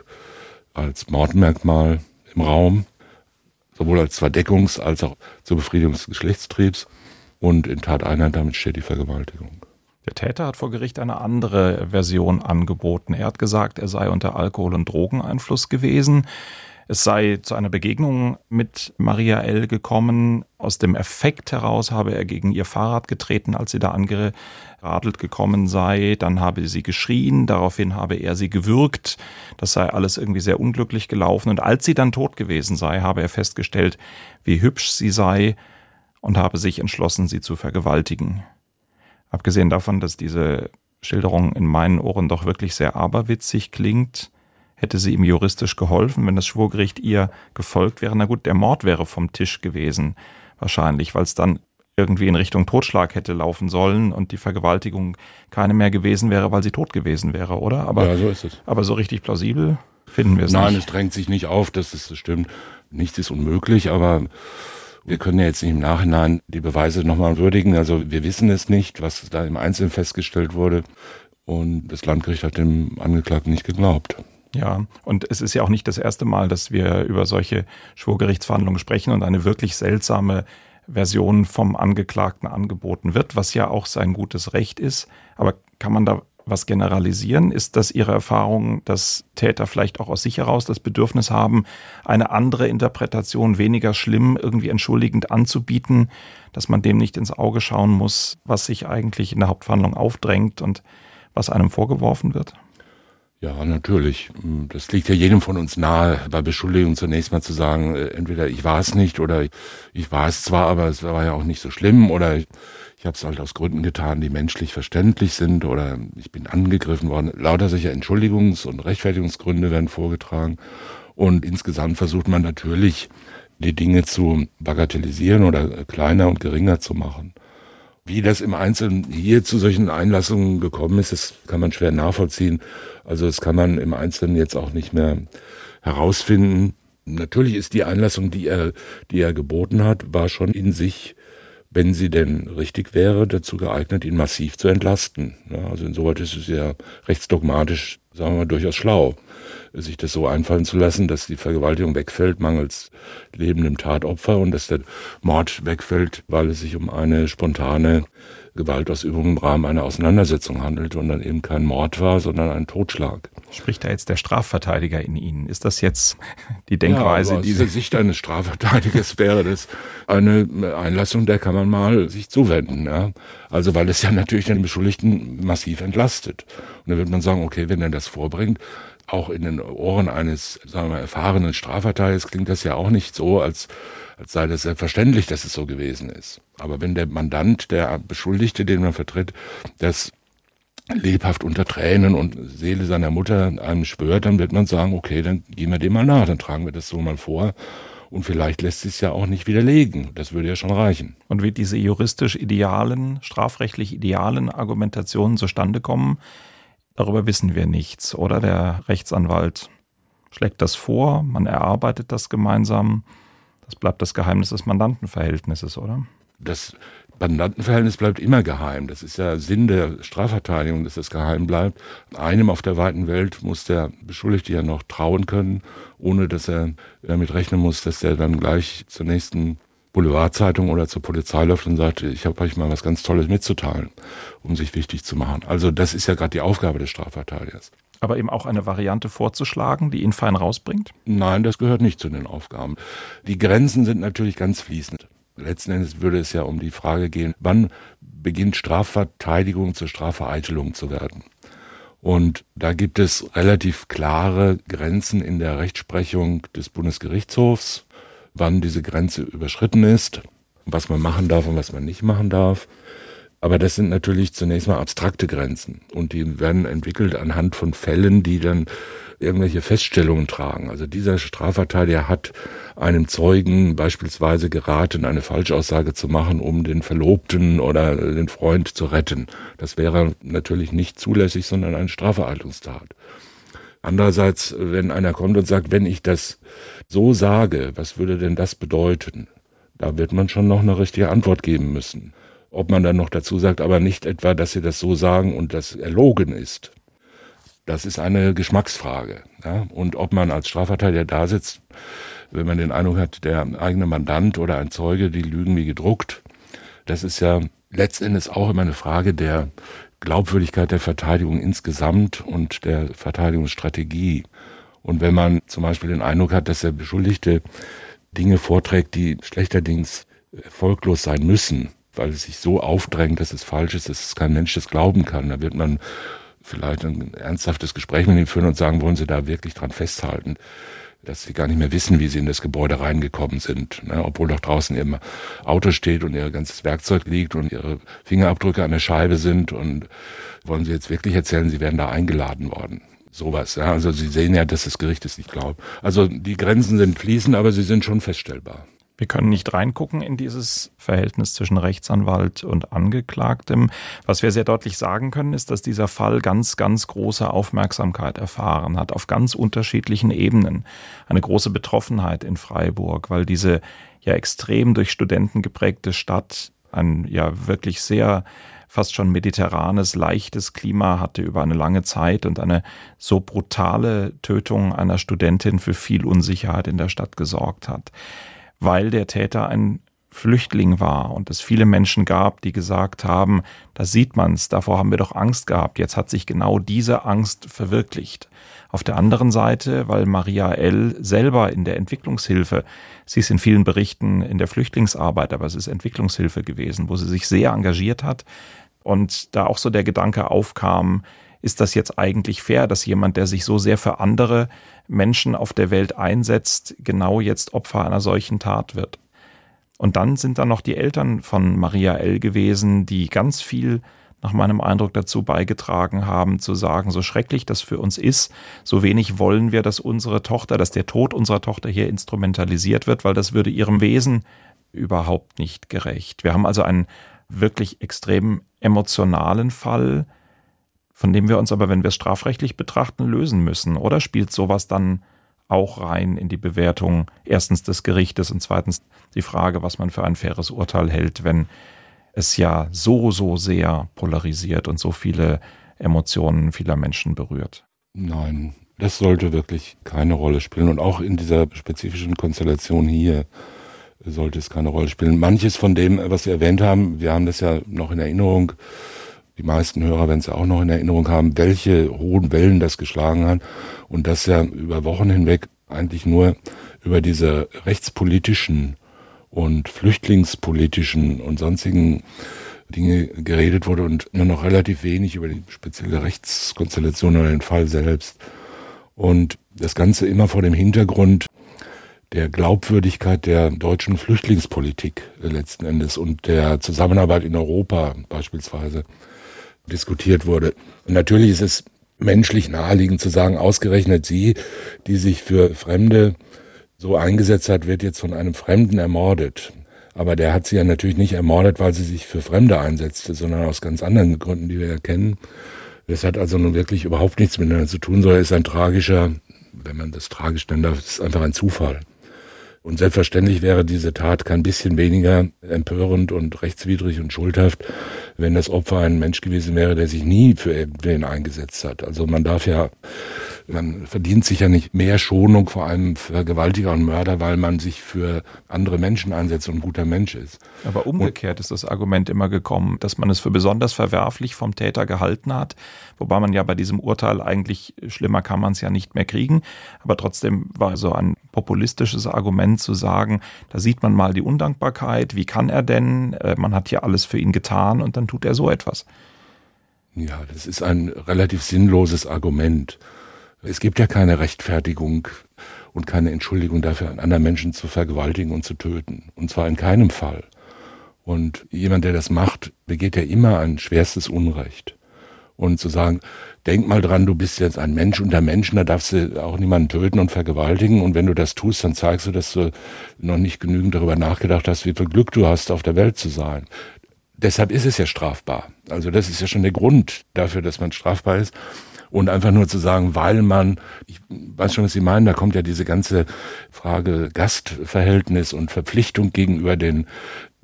als Mordmerkmal im Raum, sowohl als Verdeckungs- als auch zur Befriedigung des Geschlechtstriebs und in Tateinheit damit steht die Vergewaltigung. Der Täter hat vor Gericht eine andere Version angeboten. Er hat gesagt, er sei unter Alkohol- und Drogeneinfluss gewesen. Es sei zu einer Begegnung mit Maria L. gekommen. Aus dem Effekt heraus habe er gegen ihr Fahrrad getreten, als sie da angeradelt gekommen sei. Dann habe sie geschrien. Daraufhin habe er sie gewürgt. Das sei alles irgendwie sehr unglücklich gelaufen. Und als sie dann tot gewesen sei, habe er festgestellt, wie hübsch sie sei und habe sich entschlossen, sie zu vergewaltigen. Abgesehen davon, dass diese Schilderung in meinen Ohren doch wirklich sehr aberwitzig klingt, hätte sie ihm juristisch geholfen, wenn das Schwurgericht ihr gefolgt wäre. Na gut, der Mord wäre vom Tisch gewesen, wahrscheinlich, weil es dann irgendwie in Richtung Totschlag hätte laufen sollen und die Vergewaltigung keine mehr gewesen wäre, weil sie tot gewesen wäre, oder? Aber, ja, so ist es. Aber so richtig plausibel finden wir es nicht. Nein, es drängt sich nicht auf, dass es stimmt. Nichts ist unmöglich, aber wir können ja jetzt nicht im Nachhinein die Beweise nochmal würdigen. Also wir wissen es nicht, was da im Einzelnen festgestellt wurde. Und das Landgericht hat dem Angeklagten nicht geglaubt. Ja, und es ist ja auch nicht das erste Mal, dass wir über solche Schwurgerichtsverhandlungen sprechen und eine wirklich seltsame Version vom Angeklagten angeboten wird, was ja auch sein gutes Recht ist. Aber kann man da was generalisieren? Ist das Ihre Erfahrung, dass Täter vielleicht auch aus sich heraus das Bedürfnis haben, eine andere Interpretation weniger schlimm, irgendwie entschuldigend anzubieten, dass man dem nicht ins Auge schauen muss, was sich eigentlich in der Hauptverhandlung aufdrängt und was einem vorgeworfen wird? Ja, natürlich. Das liegt ja jedem von uns nahe, bei Beschuldigung zunächst mal zu sagen, äh, entweder ich war es nicht oder ich war es zwar, aber es war ja auch nicht so schlimm oder ich, ich habe es halt aus Gründen getan, die menschlich verständlich sind oder ich bin angegriffen worden. Lauter solcher Entschuldigungs- und Rechtfertigungsgründe werden vorgetragen und insgesamt versucht man natürlich, die Dinge zu bagatellisieren oder kleiner und geringer zu machen. Wie das im Einzelnen hier zu solchen Einlassungen gekommen ist, das kann man schwer nachvollziehen. Also das kann man im Einzelnen jetzt auch nicht mehr herausfinden. Natürlich ist die Einlassung, die er, die er geboten hat, war schon in sich, wenn sie denn richtig wäre, dazu geeignet, ihn massiv zu entlasten. Also insoweit ist es ja rechtsdogmatisch, sagen wir mal, durchaus schlau sich das so einfallen zu lassen, dass die Vergewaltigung wegfällt mangels lebendem Tatopfer und dass der Mord wegfällt, weil es sich um eine spontane Gewaltausübung im Rahmen einer Auseinandersetzung handelt und dann eben kein Mord war, sondern ein Totschlag. Spricht da jetzt der Strafverteidiger in Ihnen? Ist das jetzt die Denkweise, ja, aus dieser Sicht eines Strafverteidigers wäre das eine Einlassung, der kann man mal sich zuwenden. Ja? Also weil es ja natürlich den Beschuldigten massiv entlastet. Und dann wird man sagen, okay, wenn er das vorbringt, auch in den Ohren eines, sagen wir, erfahrenen Strafverteidigers klingt das ja auch nicht so, als, als sei das selbstverständlich, dass es so gewesen ist. Aber wenn der Mandant, der Beschuldigte, den man vertritt, das lebhaft unter Tränen und Seele seiner Mutter einem schwört, dann wird man sagen, okay, dann gehen wir dem mal nach, dann tragen wir das so mal vor. Und vielleicht lässt sich es ja auch nicht widerlegen. Das würde ja schon reichen. Und wie diese juristisch idealen, strafrechtlich idealen Argumentationen zustande kommen, Darüber wissen wir nichts, oder? Der Rechtsanwalt schlägt das vor, man erarbeitet das gemeinsam. Das bleibt das Geheimnis des Mandantenverhältnisses, oder? Das Mandantenverhältnis bleibt immer geheim. Das ist ja Sinn der Strafverteidigung, dass das geheim bleibt. Einem auf der weiten Welt muss der Beschuldigte ja noch trauen können, ohne dass er damit rechnen muss, dass er dann gleich zur nächsten Boulevardzeitung oder zur Polizei läuft und sagt, ich habe euch mal was ganz Tolles mitzuteilen, um sich wichtig zu machen. Also das ist ja gerade die Aufgabe des Strafverteidigers. Aber eben auch eine Variante vorzuschlagen, die ihn fein rausbringt? Nein, das gehört nicht zu den Aufgaben. Die Grenzen sind natürlich ganz fließend. Letzten Endes würde es ja um die Frage gehen, wann beginnt Strafverteidigung zur Strafvereitelung zu werden. Und da gibt es relativ klare Grenzen in der Rechtsprechung des Bundesgerichtshofs wann diese Grenze überschritten ist, was man machen darf und was man nicht machen darf. Aber das sind natürlich zunächst mal abstrakte Grenzen und die werden entwickelt anhand von Fällen, die dann irgendwelche Feststellungen tragen. Also dieser Strafverteidiger hat einem Zeugen beispielsweise geraten, eine Falschaussage zu machen, um den Verlobten oder den Freund zu retten. Das wäre natürlich nicht zulässig, sondern eine Strafvereitelungstat. Andererseits, wenn einer kommt und sagt, wenn ich das so sage, was würde denn das bedeuten? Da wird man schon noch eine richtige Antwort geben müssen. Ob man dann noch dazu sagt, aber nicht etwa, dass sie das so sagen und das erlogen ist. Das ist eine Geschmacksfrage. Ja? Und ob man als Strafverteidiger da sitzt, wenn man den Eindruck hat, der eigene Mandant oder ein Zeuge, die lügen wie gedruckt, das ist ja letztendlich auch immer eine Frage der Glaubwürdigkeit der Verteidigung insgesamt und der Verteidigungsstrategie. Und wenn man zum Beispiel den Eindruck hat, dass der Beschuldigte Dinge vorträgt, die schlechterdings erfolglos sein müssen, weil es sich so aufdrängt, dass es falsch ist, dass es kein Mensch das glauben kann, da wird man vielleicht ein ernsthaftes Gespräch mit ihm führen und sagen, wollen Sie da wirklich dran festhalten, dass Sie gar nicht mehr wissen, wie Sie in das Gebäude reingekommen sind, ne? obwohl doch draußen Ihr Auto steht und Ihr ganzes Werkzeug liegt und Ihre Fingerabdrücke an der Scheibe sind und wollen Sie jetzt wirklich erzählen, Sie wären da eingeladen worden. Sowas, ja. Also Sie sehen ja, dass das Gericht es nicht glaubt. Also die Grenzen sind fließend, aber sie sind schon feststellbar. Wir können nicht reingucken in dieses Verhältnis zwischen Rechtsanwalt und Angeklagtem. Was wir sehr deutlich sagen können, ist, dass dieser Fall ganz, ganz große Aufmerksamkeit erfahren hat, auf ganz unterschiedlichen Ebenen. Eine große Betroffenheit in Freiburg, weil diese ja extrem durch Studenten geprägte Stadt ein ja wirklich sehr fast schon mediterranes, leichtes Klima hatte über eine lange Zeit und eine so brutale Tötung einer Studentin für viel Unsicherheit in der Stadt gesorgt hat weil der Täter ein Flüchtling war und es viele Menschen gab, die gesagt haben, da sieht man's, davor haben wir doch Angst gehabt, jetzt hat sich genau diese Angst verwirklicht. Auf der anderen Seite, weil Maria L. selber in der Entwicklungshilfe, sie ist in vielen Berichten in der Flüchtlingsarbeit, aber es ist Entwicklungshilfe gewesen, wo sie sich sehr engagiert hat und da auch so der Gedanke aufkam, ist das jetzt eigentlich fair, dass jemand, der sich so sehr für andere Menschen auf der Welt einsetzt, genau jetzt Opfer einer solchen Tat wird? Und dann sind da noch die Eltern von Maria L. gewesen, die ganz viel nach meinem Eindruck dazu beigetragen haben, zu sagen, so schrecklich das für uns ist, so wenig wollen wir, dass unsere Tochter, dass der Tod unserer Tochter hier instrumentalisiert wird, weil das würde ihrem Wesen überhaupt nicht gerecht. Wir haben also einen wirklich extrem emotionalen Fall, von dem wir uns aber, wenn wir es strafrechtlich betrachten, lösen müssen. Oder spielt sowas dann auch rein in die Bewertung erstens des Gerichtes und zweitens die Frage, was man für ein faires Urteil hält, wenn es ja so, so sehr polarisiert und so viele Emotionen vieler Menschen berührt. Nein, das sollte wirklich keine Rolle spielen. Und auch in dieser spezifischen Konstellation hier sollte es keine Rolle spielen. Manches von dem, was Sie erwähnt haben, wir haben das ja noch in Erinnerung, die meisten Hörer werden es auch noch in Erinnerung haben, welche hohen Wellen das geschlagen hat und das ja über Wochen hinweg eigentlich nur über diese rechtspolitischen und flüchtlingspolitischen und sonstigen Dinge geredet wurde und nur noch relativ wenig über die spezielle Rechtskonstellation oder den Fall selbst. Und das Ganze immer vor dem Hintergrund der Glaubwürdigkeit der deutschen Flüchtlingspolitik letzten Endes und der Zusammenarbeit in Europa beispielsweise diskutiert wurde. Und natürlich ist es menschlich naheliegend zu sagen, ausgerechnet sie, die sich für Fremde so eingesetzt hat, wird jetzt von einem Fremden ermordet. Aber der hat sie ja natürlich nicht ermordet, weil sie sich für Fremde einsetzte, sondern aus ganz anderen Gründen, die wir ja kennen. Das hat also nun wirklich überhaupt nichts miteinander zu tun, sondern ist ein tragischer, wenn man das tragisch nennen darf, ist einfach ein Zufall. Und selbstverständlich wäre diese Tat kein bisschen weniger empörend und rechtswidrig und schuldhaft, wenn das Opfer ein Mensch gewesen wäre, der sich nie für den eingesetzt hat. Also man darf ja, man verdient sich ja nicht mehr Schonung vor einem Vergewaltiger und Mörder, weil man sich für andere Menschen einsetzt und ein guter Mensch ist. Aber umgekehrt und, ist das Argument immer gekommen, dass man es für besonders verwerflich vom Täter gehalten hat, wobei man ja bei diesem Urteil eigentlich schlimmer kann man es ja nicht mehr kriegen, aber trotzdem war so ein populistisches Argument zu sagen, da sieht man mal die Undankbarkeit, wie kann er denn, äh, man hat ja alles für ihn getan und dann tut er so etwas. Ja, das ist ein relativ sinnloses Argument. Es gibt ja keine Rechtfertigung und keine Entschuldigung dafür, einen anderen Menschen zu vergewaltigen und zu töten. Und zwar in keinem Fall. Und jemand, der das macht, begeht ja immer ein schwerstes Unrecht. Und zu sagen, denk mal dran, du bist jetzt ein Mensch unter Menschen, da darfst du auch niemanden töten und vergewaltigen. Und wenn du das tust, dann zeigst du, dass du noch nicht genügend darüber nachgedacht hast, wie viel Glück du hast, auf der Welt zu sein. Deshalb ist es ja strafbar. Also das ist ja schon der Grund dafür, dass man strafbar ist. Und einfach nur zu sagen, weil man, ich weiß schon, was Sie meinen, da kommt ja diese ganze Frage Gastverhältnis und Verpflichtung gegenüber den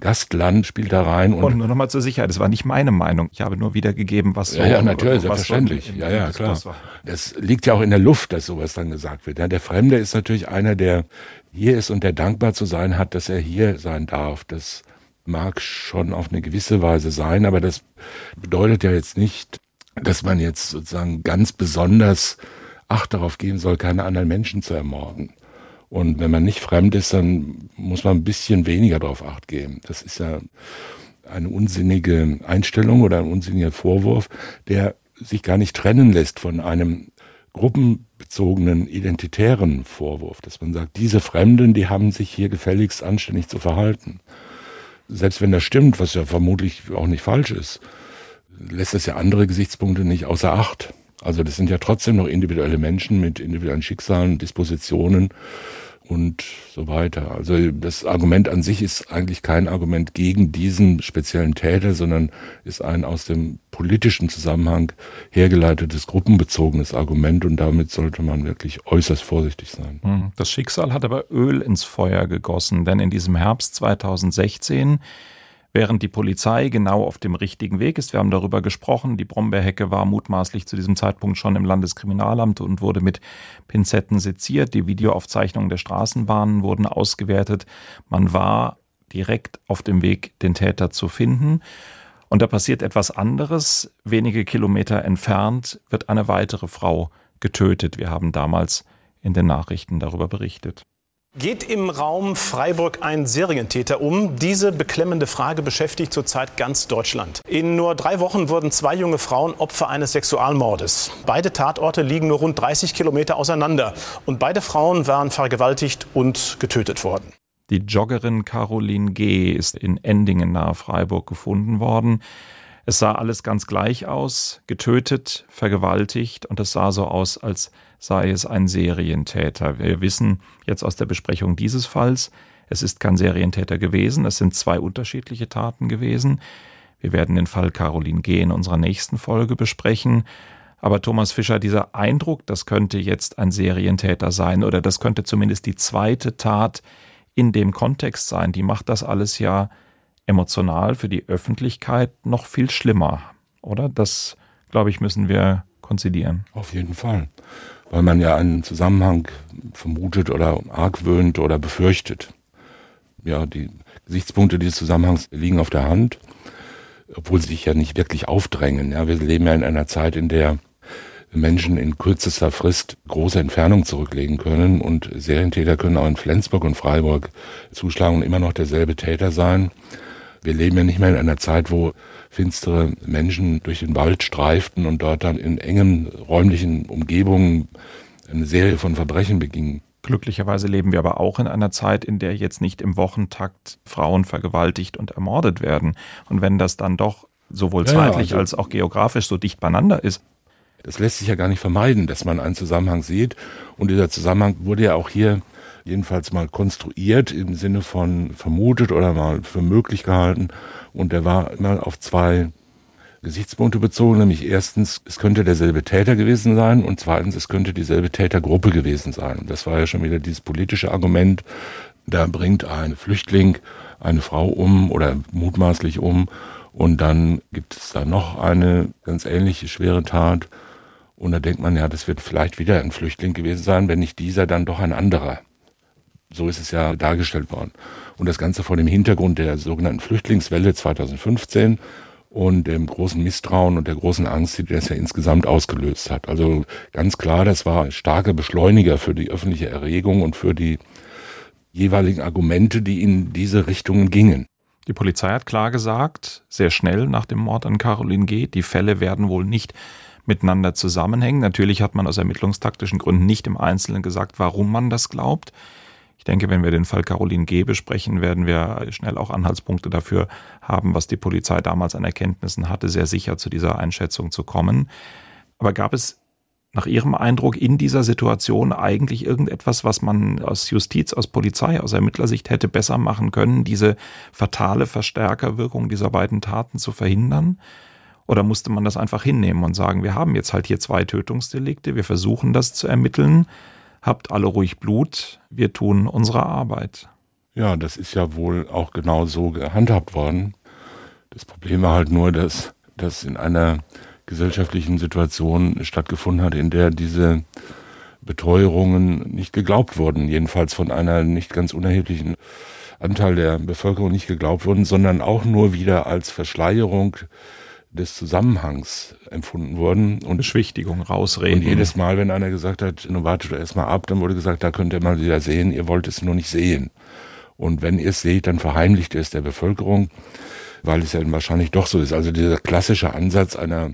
Gastland spielt da rein. Und, und nur nochmal zur Sicherheit, das war nicht meine Meinung. Ich habe nur wiedergegeben, was so. Ja, ja natürlich, selbstverständlich. ja, ja, klar. Das liegt ja auch in der Luft, dass sowas dann gesagt wird. Ja, der Fremde ist natürlich einer, der hier ist und der dankbar zu sein hat, dass er hier sein darf. Das mag schon auf eine gewisse Weise sein, aber das bedeutet ja jetzt nicht, dass man jetzt sozusagen ganz besonders Acht darauf geben soll, keine anderen Menschen zu ermorden. Und wenn man nicht fremd ist, dann muss man ein bisschen weniger darauf acht geben. Das ist ja eine unsinnige Einstellung oder ein unsinniger Vorwurf, der sich gar nicht trennen lässt von einem gruppenbezogenen identitären Vorwurf, dass man sagt, diese Fremden, die haben sich hier gefälligst anständig zu verhalten. Selbst wenn das stimmt, was ja vermutlich auch nicht falsch ist, lässt das ja andere Gesichtspunkte nicht außer Acht. Also das sind ja trotzdem noch individuelle Menschen mit individuellen Schicksalen, Dispositionen und so weiter. Also das Argument an sich ist eigentlich kein Argument gegen diesen speziellen Täter, sondern ist ein aus dem politischen Zusammenhang hergeleitetes gruppenbezogenes Argument und damit sollte man wirklich äußerst vorsichtig sein. Hm. Das Schicksal hat aber Öl ins Feuer gegossen, denn in diesem Herbst 2016 während die Polizei genau auf dem richtigen Weg ist. Wir haben darüber gesprochen. Die Brombeerhecke war mutmaßlich zu diesem Zeitpunkt schon im Landeskriminalamt und wurde mit Pinzetten seziert. Die Videoaufzeichnungen der Straßenbahnen wurden ausgewertet. Man war direkt auf dem Weg, den Täter zu finden. Und da passiert etwas anderes. Wenige Kilometer entfernt wird eine weitere Frau getötet. Wir haben damals in den Nachrichten darüber berichtet. Geht im Raum Freiburg ein Serientäter um? Diese beklemmende Frage beschäftigt zurzeit ganz Deutschland. In nur drei Wochen wurden zwei junge Frauen Opfer eines Sexualmordes. Beide Tatorte liegen nur rund 30 Kilometer auseinander. Und beide Frauen waren vergewaltigt und getötet worden. Die Joggerin Caroline G. ist in Endingen nahe Freiburg gefunden worden. Es sah alles ganz gleich aus, getötet, vergewaltigt und es sah so aus, als sei es ein Serientäter. Wir wissen jetzt aus der Besprechung dieses Falls, es ist kein Serientäter gewesen, es sind zwei unterschiedliche Taten gewesen. Wir werden den Fall Caroline G. in unserer nächsten Folge besprechen. Aber Thomas Fischer, dieser Eindruck, das könnte jetzt ein Serientäter sein oder das könnte zumindest die zweite Tat in dem Kontext sein, die macht das alles ja emotional für die Öffentlichkeit noch viel schlimmer, oder? Das, glaube ich, müssen wir konzidieren. Auf jeden Fall. Weil man ja einen Zusammenhang vermutet oder argwöhnt oder befürchtet. Ja, die Gesichtspunkte dieses Zusammenhangs liegen auf der Hand, obwohl sie sich ja nicht wirklich aufdrängen. Ja, wir leben ja in einer Zeit, in der Menschen in kürzester Frist große Entfernung zurücklegen können und Serientäter können auch in Flensburg und Freiburg zuschlagen und immer noch derselbe Täter sein. Wir leben ja nicht mehr in einer Zeit, wo finstere Menschen durch den Wald streiften und dort dann in engen räumlichen Umgebungen eine Serie von Verbrechen begingen. Glücklicherweise leben wir aber auch in einer Zeit, in der jetzt nicht im Wochentakt Frauen vergewaltigt und ermordet werden. Und wenn das dann doch sowohl zeitlich ja, also, als auch geografisch so dicht beieinander ist. Das lässt sich ja gar nicht vermeiden, dass man einen Zusammenhang sieht. Und dieser Zusammenhang wurde ja auch hier jedenfalls mal konstruiert im Sinne von vermutet oder mal für möglich gehalten. Und der war immer auf zwei Gesichtspunkte bezogen, nämlich erstens, es könnte derselbe Täter gewesen sein und zweitens, es könnte dieselbe Tätergruppe gewesen sein. Das war ja schon wieder dieses politische Argument, da bringt ein Flüchtling eine Frau um oder mutmaßlich um und dann gibt es da noch eine ganz ähnliche schwere Tat und da denkt man ja, das wird vielleicht wieder ein Flüchtling gewesen sein, wenn nicht dieser, dann doch ein anderer. So ist es ja dargestellt worden. Und das Ganze vor dem Hintergrund der sogenannten Flüchtlingswelle 2015 und dem großen Misstrauen und der großen Angst, die das ja insgesamt ausgelöst hat. Also ganz klar, das war ein starker Beschleuniger für die öffentliche Erregung und für die jeweiligen Argumente, die in diese Richtungen gingen. Die Polizei hat klar gesagt, sehr schnell nach dem Mord an Caroline G., die Fälle werden wohl nicht miteinander zusammenhängen. Natürlich hat man aus ermittlungstaktischen Gründen nicht im Einzelnen gesagt, warum man das glaubt. Ich denke, wenn wir den Fall Caroline G. besprechen, werden wir schnell auch Anhaltspunkte dafür haben, was die Polizei damals an Erkenntnissen hatte, sehr sicher zu dieser Einschätzung zu kommen. Aber gab es nach Ihrem Eindruck in dieser Situation eigentlich irgendetwas, was man aus Justiz, aus Polizei, aus Ermittlersicht hätte besser machen können, diese fatale Verstärkerwirkung dieser beiden Taten zu verhindern? Oder musste man das einfach hinnehmen und sagen, wir haben jetzt halt hier zwei Tötungsdelikte, wir versuchen das zu ermitteln, habt alle ruhig Blut, wir tun unsere Arbeit. Ja, das ist ja wohl auch genau so gehandhabt worden. Das Problem war halt nur, dass das in einer gesellschaftlichen Situation stattgefunden hat, in der diese Beteuerungen nicht geglaubt wurden, jedenfalls von einer nicht ganz unerheblichen Anteil der Bevölkerung nicht geglaubt wurden, sondern auch nur wieder als Verschleierung des Zusammenhangs empfunden wurden. Und Beschwichtigung, rausreden. Und jedes Mal, wenn einer gesagt hat, nun wartet doch erstmal ab, dann wurde gesagt, da könnt ihr mal wieder sehen, ihr wollt es nur nicht sehen. Und wenn ihr es seht, dann verheimlicht ihr es der Bevölkerung, weil es ja wahrscheinlich doch so ist. Also dieser klassische Ansatz einer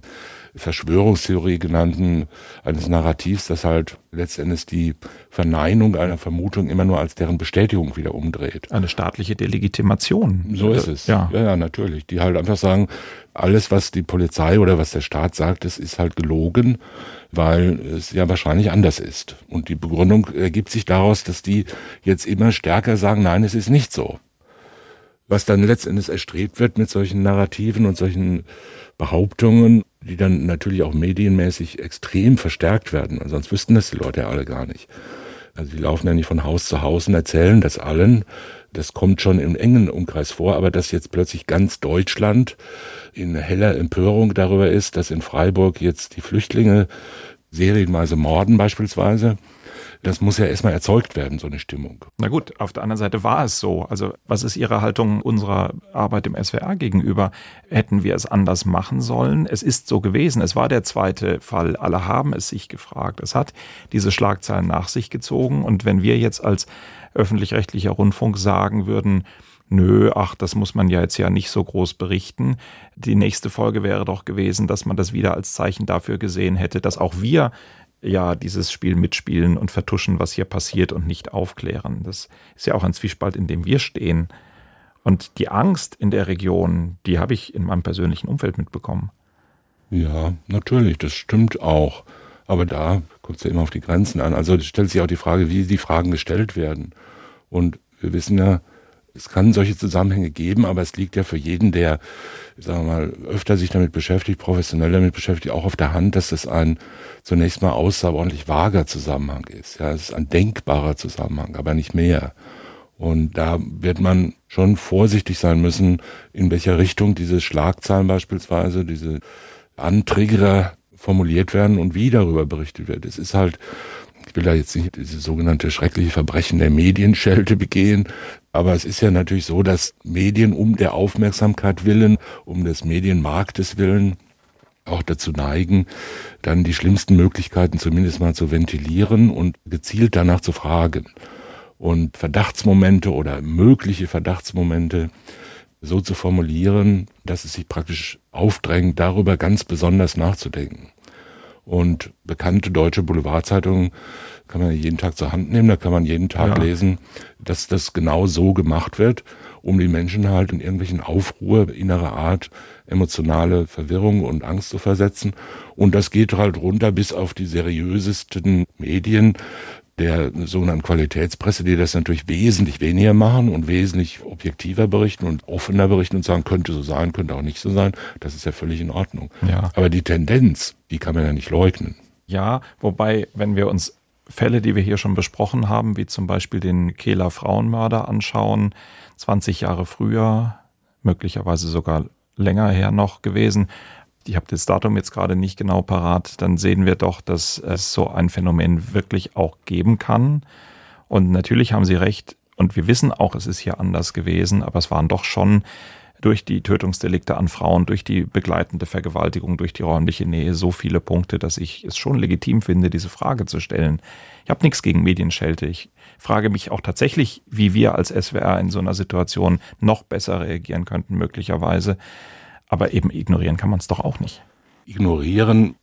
Verschwörungstheorie genannten, eines Narrativs, das halt letztendlich die Verneinung einer Vermutung immer nur als deren Bestätigung wieder umdreht. Eine staatliche Delegitimation. So ist es. Ja. ja, ja, natürlich. Die halt einfach sagen, alles, was die Polizei oder was der Staat sagt, das ist halt gelogen, weil es ja wahrscheinlich anders ist. Und die Begründung ergibt sich daraus, dass die jetzt immer stärker sagen, nein, es ist nicht so. Was dann letztendlich erstrebt wird mit solchen Narrativen und solchen Behauptungen, die dann natürlich auch medienmäßig extrem verstärkt werden. Sonst wüssten das die Leute ja alle gar nicht. Also die laufen ja nicht von Haus zu Haus und erzählen das allen. Das kommt schon im engen Umkreis vor, aber dass jetzt plötzlich ganz Deutschland in heller Empörung darüber ist, dass in Freiburg jetzt die Flüchtlinge serienweise morden beispielsweise, das muss ja erstmal erzeugt werden, so eine Stimmung. Na gut, auf der anderen Seite war es so. Also was ist Ihre Haltung unserer Arbeit im SWR gegenüber? Hätten wir es anders machen sollen? Es ist so gewesen. Es war der zweite Fall. Alle haben es sich gefragt. Es hat diese Schlagzeilen nach sich gezogen. Und wenn wir jetzt als öffentlich-rechtlicher Rundfunk sagen würden, nö, ach, das muss man ja jetzt ja nicht so groß berichten. Die nächste Folge wäre doch gewesen, dass man das wieder als Zeichen dafür gesehen hätte, dass auch wir ja dieses Spiel mitspielen und vertuschen, was hier passiert und nicht aufklären. Das ist ja auch ein Zwiespalt, in dem wir stehen. Und die Angst in der Region, die habe ich in meinem persönlichen Umfeld mitbekommen. Ja, natürlich, das stimmt auch. Aber da kommt es ja immer auf die Grenzen an. Also stellt sich auch die Frage, wie die Fragen gestellt werden. Und wir wissen ja, es kann solche Zusammenhänge geben, aber es liegt ja für jeden, der, sagen wir mal, öfter sich damit beschäftigt, professionell damit beschäftigt, auch auf der Hand, dass es ein zunächst mal außerordentlich vager Zusammenhang ist. Ja, es ist ein denkbarer Zusammenhang, aber nicht mehr. Und da wird man schon vorsichtig sein müssen, in welcher Richtung diese Schlagzeilen beispielsweise, diese Antriggerer formuliert werden und wie darüber berichtet wird. Es ist halt ich will da jetzt nicht diese sogenannte schreckliche Verbrechen der Medienschelte begehen, aber es ist ja natürlich so, dass Medien um der Aufmerksamkeit willen, um des Medienmarktes willen, auch dazu neigen, dann die schlimmsten Möglichkeiten zumindest mal zu ventilieren und gezielt danach zu fragen. Und Verdachtsmomente oder mögliche Verdachtsmomente so zu formulieren, dass es sich praktisch aufdrängt, darüber ganz besonders nachzudenken. Und bekannte deutsche Boulevardzeitungen kann man jeden Tag zur Hand nehmen, da kann man jeden Tag ja. lesen, dass das genau so gemacht wird, um die Menschen halt in irgendwelchen Aufruhr innerer Art, emotionale Verwirrung und Angst zu versetzen. Und das geht halt runter bis auf die seriösesten Medien, der sogenannten Qualitätspresse, die das natürlich wesentlich weniger machen und wesentlich objektiver berichten und offener berichten und sagen, könnte so sein, könnte auch nicht so sein. Das ist ja völlig in Ordnung. Ja. Aber die Tendenz, die kann man ja nicht leugnen. Ja, wobei, wenn wir uns Fälle, die wir hier schon besprochen haben, wie zum Beispiel den Kehler Frauenmörder anschauen, 20 Jahre früher, möglicherweise sogar länger her noch gewesen, ich habe das Datum jetzt gerade nicht genau parat, dann sehen wir doch, dass es so ein Phänomen wirklich auch geben kann. Und natürlich haben Sie recht, und wir wissen auch, es ist hier anders gewesen, aber es waren doch schon durch die Tötungsdelikte an Frauen, durch die begleitende Vergewaltigung, durch die räumliche Nähe so viele Punkte, dass ich es schon legitim finde, diese Frage zu stellen. Ich habe nichts gegen Medienschelte. Ich frage mich auch tatsächlich, wie wir als SWR in so einer Situation noch besser reagieren könnten, möglicherweise. Aber eben ignorieren kann man es doch auch nicht. Ignorieren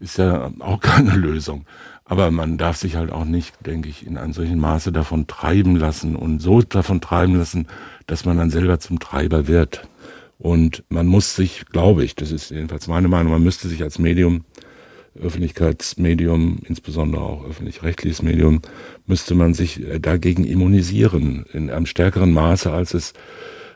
ist ja auch keine Lösung. Aber man darf sich halt auch nicht, denke ich, in einem solchen Maße davon treiben lassen und so davon treiben lassen, dass man dann selber zum Treiber wird. Und man muss sich, glaube ich, das ist jedenfalls meine Meinung, man müsste sich als Medium, Öffentlichkeitsmedium, insbesondere auch öffentlich-rechtliches Medium, müsste man sich dagegen immunisieren in einem stärkeren Maße, als es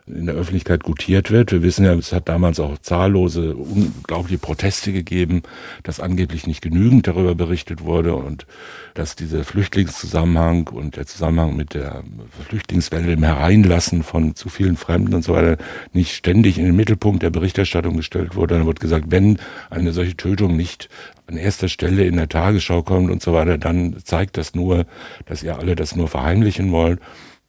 in der Öffentlichkeit gutiert wird. Wir wissen ja, es hat damals auch zahllose, unglaubliche Proteste gegeben, dass angeblich nicht genügend darüber berichtet wurde und dass dieser Flüchtlingszusammenhang und der Zusammenhang mit der Flüchtlingswelle im Hereinlassen von zu vielen Fremden und so weiter nicht ständig in den Mittelpunkt der Berichterstattung gestellt wurde. Dann wird gesagt, wenn eine solche Tötung nicht an erster Stelle in der Tagesschau kommt und so weiter, dann zeigt das nur, dass ihr alle das nur verheimlichen wollt.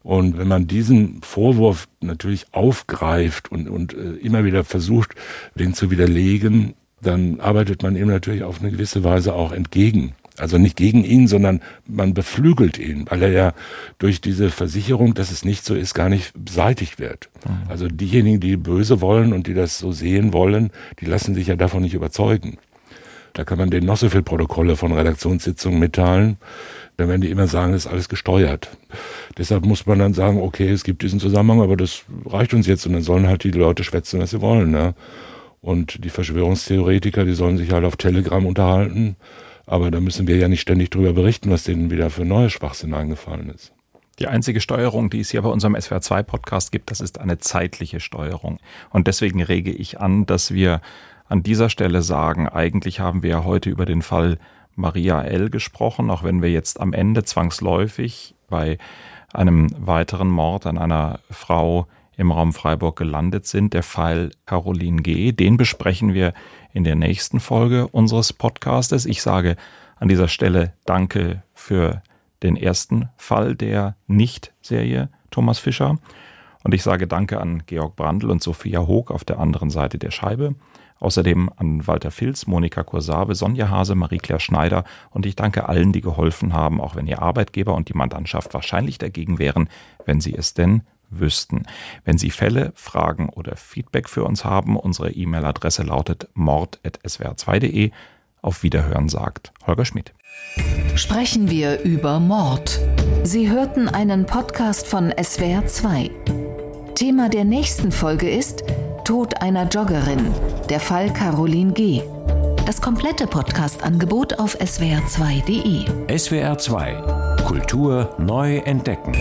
Und wenn man diesen Vorwurf natürlich aufgreift und, und äh, immer wieder versucht, den zu widerlegen, dann arbeitet man ihm natürlich auf eine gewisse Weise auch entgegen. Also nicht gegen ihn, sondern man beflügelt ihn, weil er ja durch diese Versicherung, dass es nicht so ist, gar nicht beseitigt wird. Mhm. Also diejenigen, die böse wollen und die das so sehen wollen, die lassen sich ja davon nicht überzeugen. Da kann man denen noch so viel Protokolle von Redaktionssitzungen mitteilen dann werden die immer sagen, das ist alles gesteuert. Deshalb muss man dann sagen, okay, es gibt diesen Zusammenhang, aber das reicht uns jetzt und dann sollen halt die Leute schwätzen, was sie wollen. Ne? Und die Verschwörungstheoretiker, die sollen sich halt auf Telegram unterhalten, aber da müssen wir ja nicht ständig drüber berichten, was denen wieder für neue Schwachsinn eingefallen ist. Die einzige Steuerung, die es hier bei unserem SWR2-Podcast gibt, das ist eine zeitliche Steuerung. Und deswegen rege ich an, dass wir an dieser Stelle sagen, eigentlich haben wir ja heute über den Fall Maria L. gesprochen, auch wenn wir jetzt am Ende zwangsläufig bei einem weiteren Mord an einer Frau im Raum Freiburg gelandet sind, der Fall Caroline G. Den besprechen wir in der nächsten Folge unseres Podcastes. Ich sage an dieser Stelle Danke für den ersten Fall der Nicht-Serie Thomas Fischer. Und ich sage Danke an Georg Brandl und Sophia Hoog auf der anderen Seite der Scheibe. Außerdem an Walter Filz, Monika Kursabe, Sonja Hase, Marie-Claire Schneider und ich danke allen, die geholfen haben, auch wenn ihr Arbeitgeber und die Mandantschaft wahrscheinlich dagegen wären, wenn sie es denn wüssten. Wenn Sie Fälle, Fragen oder Feedback für uns haben, unsere E-Mail-Adresse lautet mord.swr2.de. Auf Wiederhören sagt Holger Schmidt. Sprechen wir über Mord. Sie hörten einen Podcast von SWR2. Thema der nächsten Folge ist Tod einer Joggerin, der Fall Caroline G. Das komplette Podcast-Angebot auf swr2.de. SWR2 Kultur neu entdecken.